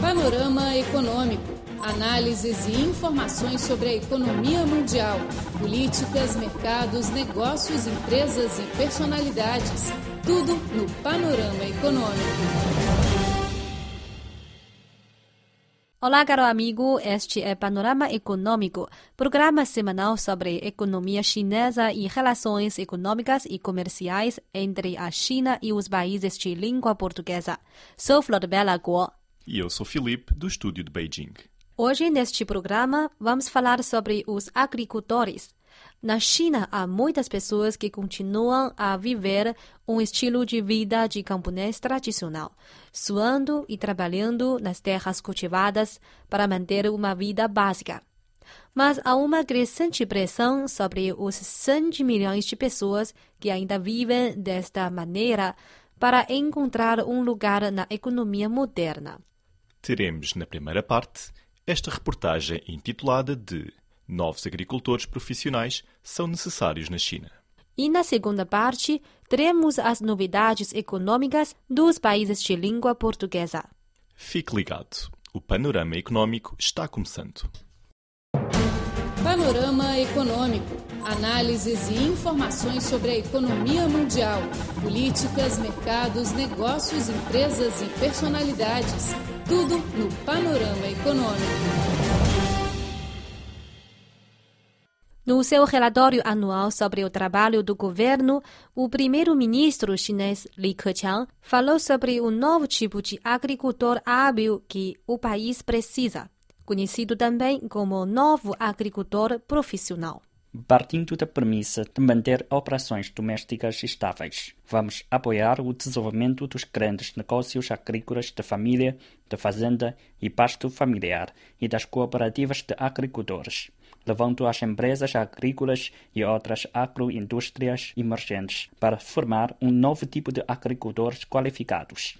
Panorama Econômico. Análises e informações sobre a economia mundial, políticas, mercados, negócios, empresas e personalidades. Tudo no Panorama Econômico. Olá, caro amigo. Este é Panorama Econômico, programa semanal sobre economia chinesa e relações econômicas e comerciais entre a China e os países de língua portuguesa. Sou Flor Bela Guo. E eu sou Felipe, do estúdio de Beijing. Hoje, neste programa, vamos falar sobre os agricultores. Na China, há muitas pessoas que continuam a viver um estilo de vida de camponês tradicional, suando e trabalhando nas terras cultivadas para manter uma vida básica. Mas há uma crescente pressão sobre os 100 milhões de pessoas que ainda vivem desta maneira para encontrar um lugar na economia moderna. Teremos na primeira parte esta reportagem intitulada de Novos agricultores profissionais são necessários na China. E na segunda parte, teremos as novidades econômicas dos países de língua portuguesa. Fique ligado, o panorama econômico está começando. Panorama Econômico. Análises e informações sobre a economia mundial, políticas, mercados, negócios, empresas e personalidades. Tudo no Panorama Econômico. No seu relatório anual sobre o trabalho do governo, o primeiro-ministro chinês Li Keqiang falou sobre o novo tipo de agricultor hábil que o país precisa, conhecido também como novo agricultor profissional. Partindo da premissa de manter operações domésticas estáveis, vamos apoiar o desenvolvimento dos grandes negócios agrícolas de família, de fazenda e pasto familiar e das cooperativas de agricultores levando as empresas agrícolas e outras agroindústrias emergentes para formar um novo tipo de agricultores qualificados.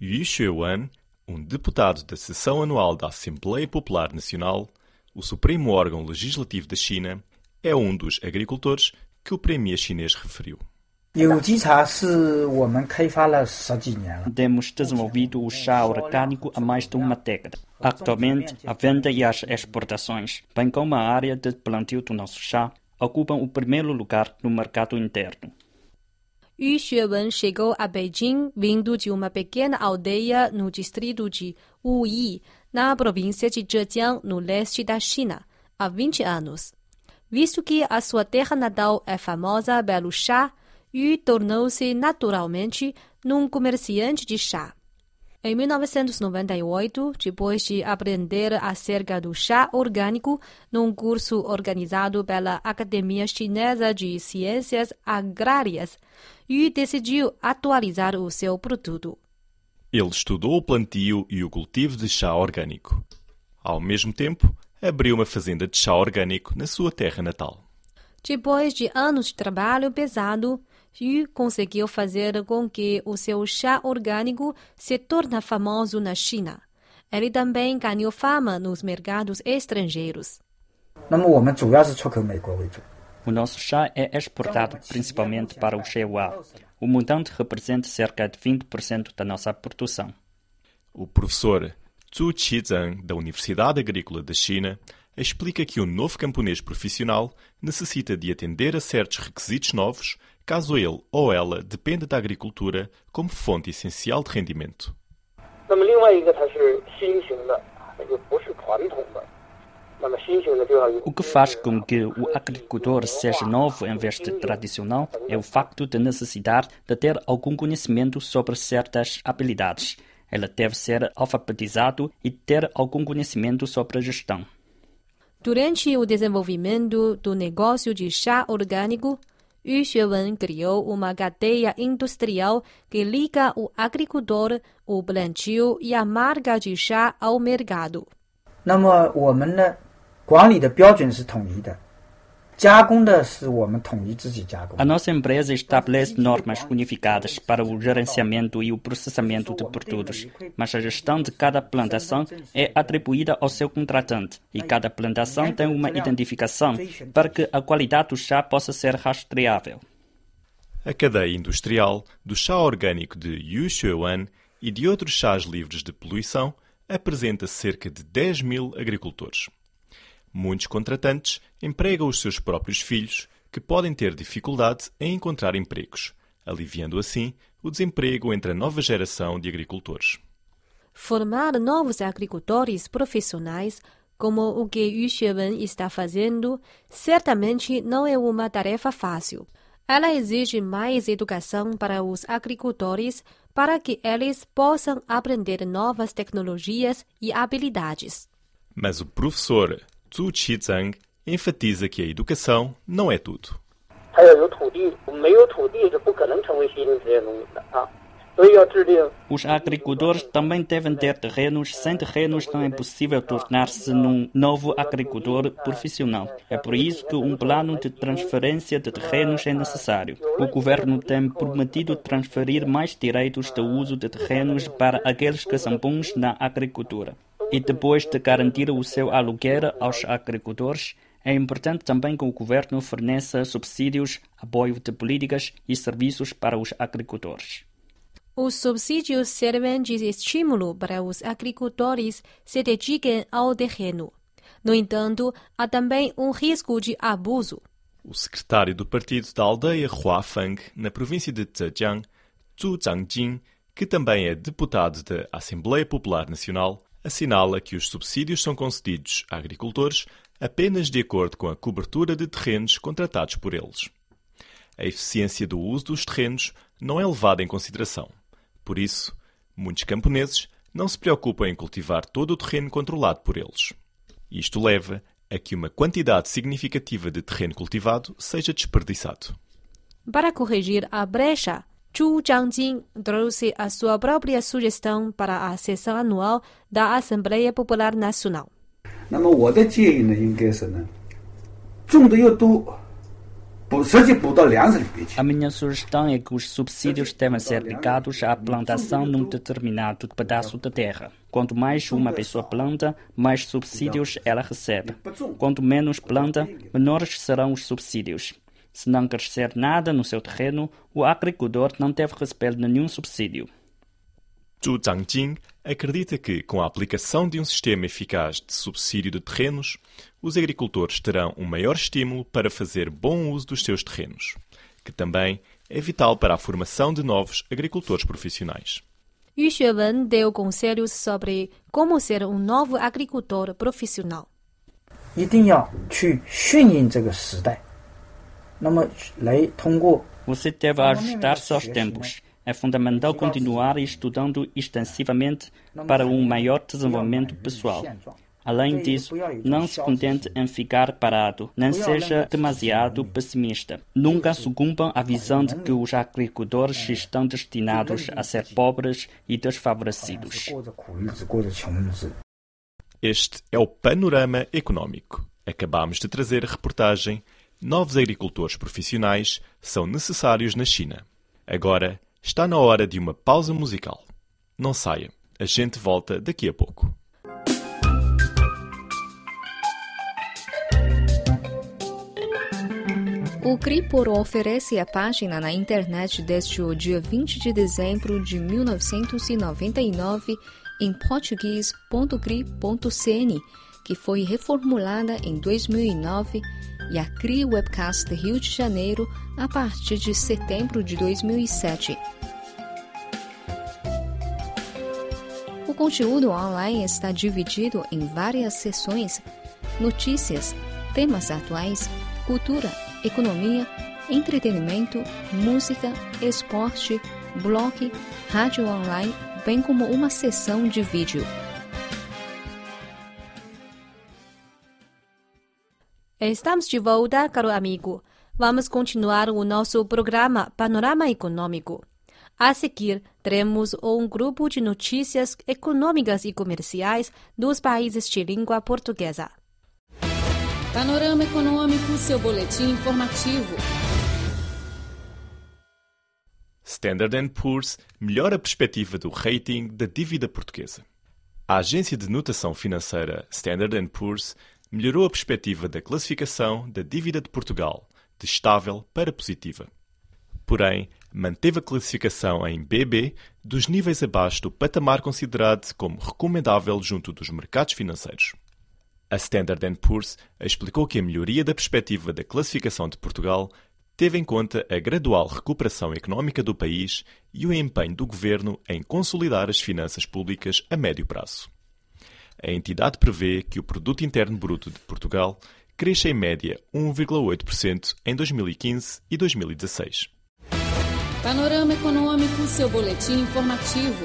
Yu Xuewan, um deputado da sessão anual da Assembleia Popular Nacional, o supremo órgão legislativo da China, é um dos agricultores que o premier chinês referiu. Temos desenvolvido o chá orgânico há mais de uma década. Atualmente, a venda e as exportações, bem como a área de plantio do nosso chá, ocupam o primeiro lugar no mercado interno. Yu Xuewen chegou a Beijing vindo de uma pequena aldeia no distrito de Wuyi, na província de Zhejiang, no leste da China, há 20 anos. Visto que a sua terra natal é famosa pelo chá, Yu tornou-se naturalmente num comerciante de chá. Em 1998, depois de aprender acerca do chá orgânico num curso organizado pela Academia Chinesa de Ciências Agrárias, Yu decidiu atualizar o seu produto. Ele estudou o plantio e o cultivo de chá orgânico. Ao mesmo tempo, abriu uma fazenda de chá orgânico na sua terra natal. Depois de anos de trabalho pesado, Yu conseguiu fazer com que o seu chá orgânico se torne famoso na China. Ele também ganhou fama nos mercados estrangeiros. O nosso chá é exportado principalmente para o Shewa. O montante representa cerca de 20% da nossa produção. O professor Zhu Qizheng, da Universidade Agrícola da China, explica que o novo camponês profissional necessita de atender a certos requisitos novos caso ele ou ela dependa da agricultura como fonte essencial de rendimento. O que faz com que o agricultor seja novo em vez de tradicional é o facto de necessitar de ter algum conhecimento sobre certas habilidades. Ele deve ser alfabetizado e ter algum conhecimento sobre a gestão. Durante o desenvolvimento do negócio de chá orgânico, Yu Xuewen criou uma cadeia industrial que liga o agricultor, o plantio e a marca de chá ao mercado. 那么我们呢，管理的标准是统一的。 A nossa empresa estabelece normas unificadas para o gerenciamento e o processamento de produtos, mas a gestão de cada plantação é atribuída ao seu contratante e cada plantação tem uma identificação para que a qualidade do chá possa ser rastreável. A cadeia industrial do chá orgânico de Yu Xuewan e de outros chás livres de poluição apresenta cerca de 10 mil agricultores. Muitos contratantes empregam os seus próprios filhos, que podem ter dificuldade em encontrar empregos, aliviando assim o desemprego entre a nova geração de agricultores. Formar novos agricultores profissionais, como o que Yu Xuewen está fazendo, certamente não é uma tarefa fácil. Ela exige mais educação para os agricultores para que eles possam aprender novas tecnologias e habilidades. Mas o professor Zhu Qizhang enfatiza que a educação não é tudo. Os agricultores também devem ter terrenos. Sem terrenos não é possível tornar-se num novo agricultor profissional. É por isso que um plano de transferência de terrenos é necessário. O governo tem prometido transferir mais direitos de uso de terrenos para aqueles que são bons na agricultura. E depois de garantir o seu aluguer aos agricultores, é importante também que o governo forneça subsídios, apoio de políticas e serviços para os agricultores. Os subsídios servem de estímulo para os agricultores se dediquem ao terreno. No entanto, há também um risco de abuso. O secretário do partido da aldeia Huafeng, na província de Zhejiang, Zhu Zhangjing, que também é deputado da Assembleia Popular Nacional, assinala que os subsídios são concedidos a agricultores apenas de acordo com a cobertura de terrenos contratados por eles. A eficiência do uso dos terrenos não é levada em consideração. Por isso, muitos camponeses não se preocupam em cultivar todo o terreno controlado por eles. Isto leva a que uma quantidade significativa de terreno cultivado seja desperdiçado. Para corrigir a brecha, Zhu Zhangjing trouxe a sua própria sugestão para a sessão anual da Assembleia Popular Nacional. 那么我的建议呢，应该是呢，种的越多，补实际补到粮食里面去 A。minha sugestão é que os subsídios devem ser ligados à plantação num determinado pedaço de terra. Quanto mais uma pessoa planta, mais subsídios ela recebe. Quanto menos planta, menores serão os subsídios. Se não crescer nada no seu terreno, o agricultor não deve receber nenhum subsídio. Zhu Zhangjing acredita que, com a aplicação de um sistema eficaz de subsídio de terrenos, os agricultores terão um maior estímulo para fazer bom uso dos seus terrenos, que também é vital para a formação de novos agricultores profissionais. Yu Xuewen deu conselhos sobre como ser um novo agricultor profissional. 一定要去顺应这个时代，那么来通过 você deve ajustar-se aos tempos. É fundamental continuar estudando extensivamente para um maior desenvolvimento pessoal. Além disso, não se contente em ficar parado, nem seja demasiado pessimista. Nunca sucumbam à visão de que os agricultores estão destinados a ser pobres e desfavorecidos. Este é o panorama econômico. Acabamos de trazer a reportagem Novos agricultores profissionais são necessários na China. Agora está na hora de uma pausa musical. Não saia, a gente volta daqui a pouco. O Cripor oferece a página na internet desde o dia 20 de dezembro de 1999 em português.cri.cn, que foi reformulada em 2009, e a CRI Webcast Rio de Janeiro a partir de setembro de 2007. O conteúdo online está dividido em várias seções: notícias, temas atuais, cultura, economia, entretenimento, música, esporte, blog, rádio online, bem como uma seção de vídeo. Estamos de volta, caro amigo. Vamos continuar o nosso programa Panorama Econômico. A seguir, teremos um grupo de notícias econômicas e comerciais dos países de língua portuguesa. Panorama Econômico, seu boletim informativo. Standard Poor's melhora a perspectiva do rating da dívida portuguesa. A agência de notação financeira Standard Poor's melhorou a perspectiva da classificação da dívida de Portugal de estável para positiva. porém manteve a classificação em BB dos níveis abaixo do patamar considerado como recomendável junto dos mercados financeiros. A Standard Poor's explicou que a melhoria da perspectiva da classificação de Portugal teve em conta a gradual recuperação económica do país e o empenho do governo em consolidar as finanças públicas a médio prazo. A entidade prevê que o produto interno bruto de Portugal cresça em média 1,8% em 2015 e 2016. Panorama Econômico, seu boletim informativo.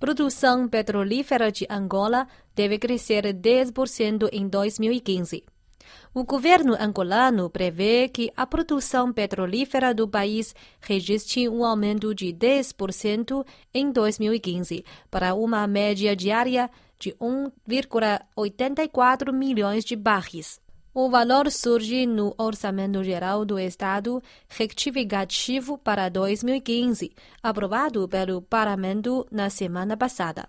Produção petrolífera de Angola deve crescer 10% em 2015. O governo angolano prevê que a produção petrolífera do país registre um aumento de 10% em 2015, para uma média diária de 1,84 milhões de barris. O valor surge no Orçamento Geral do Estado retificativo para 2015, aprovado pelo Parlamento na semana passada.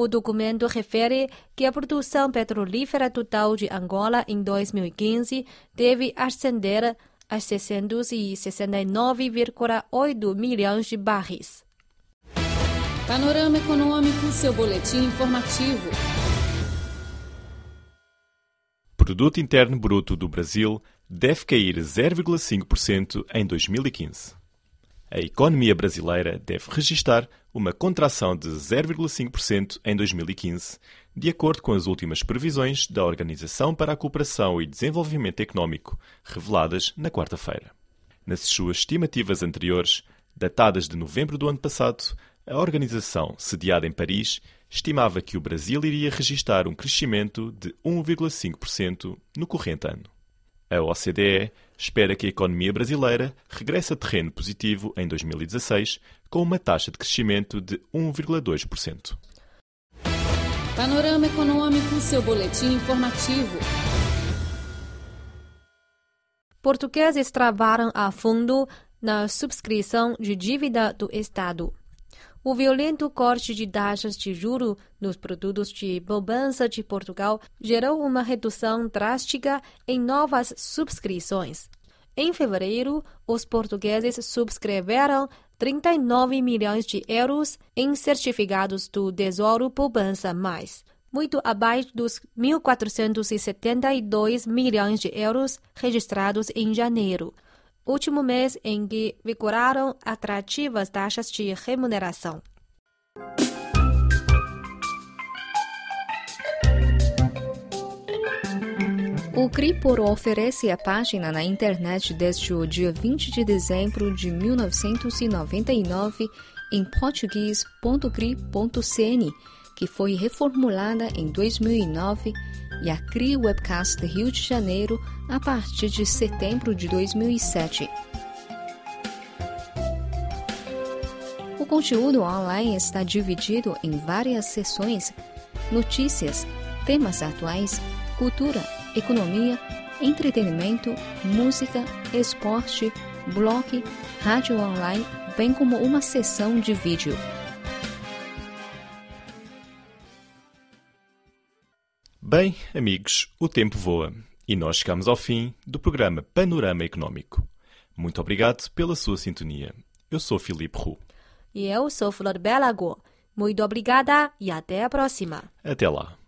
O documento refere que a produção petrolífera total de Angola em 2015 deve ascender a 669,8 milhões de barris. Panorama Econômico, seu boletim informativo. Produto Interno Bruto do Brasil deve cair 0,5% em 2015 a economia brasileira deve registrar uma contração de 0,5% em 2015, de acordo com as últimas previsões da Organização para a Cooperação e Desenvolvimento Económico, reveladas na quarta-feira. Nas suas estimativas anteriores, datadas de novembro do ano passado, a organização, sediada em Paris, estimava que o Brasil iria registrar um crescimento de 1,5% no corrente ano. A OCDE espera que a economia brasileira regresse a terreno positivo em 2016, com uma taxa de crescimento de 1,2%. Panorama Econômico, seu boletim informativo. Portugueses travaram a fundo na subscrição de dívida do Estado. O violento corte de taxas de juro nos produtos de poupança de Portugal gerou uma redução drástica em novas subscrições. Em fevereiro, os portugueses subscreveram 39 milhões de euros em certificados do Tesouro Poupança Mais, muito abaixo dos 1.472 milhões de euros registrados em janeiro último mês em que vigoraram atrativas taxas de remuneração. O Cripor oferece a página na internet desde o dia 20 de dezembro de 1999 em português.cri.cn, que foi reformulada em 2009 e a CRI Webcast Rio de Janeiro a partir de setembro de 2007. O conteúdo online está dividido em várias seções: notícias, temas atuais, cultura, economia, entretenimento, música, esporte, blog, rádio online, bem como uma seção de vídeo. Bem, amigos, o tempo voa e nós chegamos ao fim do programa Panorama Económico. Muito obrigado pela sua sintonia. Eu sou Filipe Roux. E eu sou Flor Belago. Muito obrigada e até a próxima. Até lá.